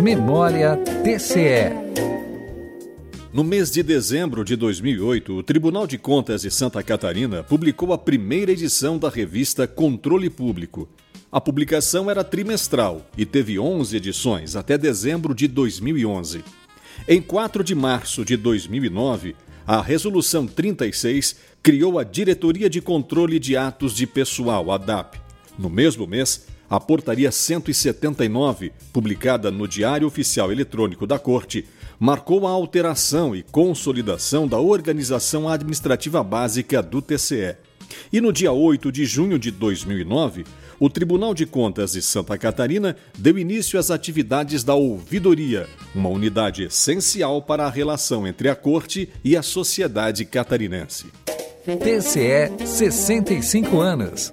Memória TCE. No mês de dezembro de 2008, o Tribunal de Contas de Santa Catarina publicou a primeira edição da revista Controle Público. A publicação era trimestral e teve 11 edições até dezembro de 2011. Em 4 de março de 2009, a Resolução 36 criou a Diretoria de Controle de Atos de Pessoal, a DAP. No mesmo mês, a Portaria 179, publicada no Diário Oficial Eletrônico da Corte, marcou a alteração e consolidação da organização administrativa básica do TCE. E no dia 8 de junho de 2009, o Tribunal de Contas de Santa Catarina deu início às atividades da ouvidoria, uma unidade essencial para a relação entre a Corte e a sociedade catarinense. TCE 65 anos.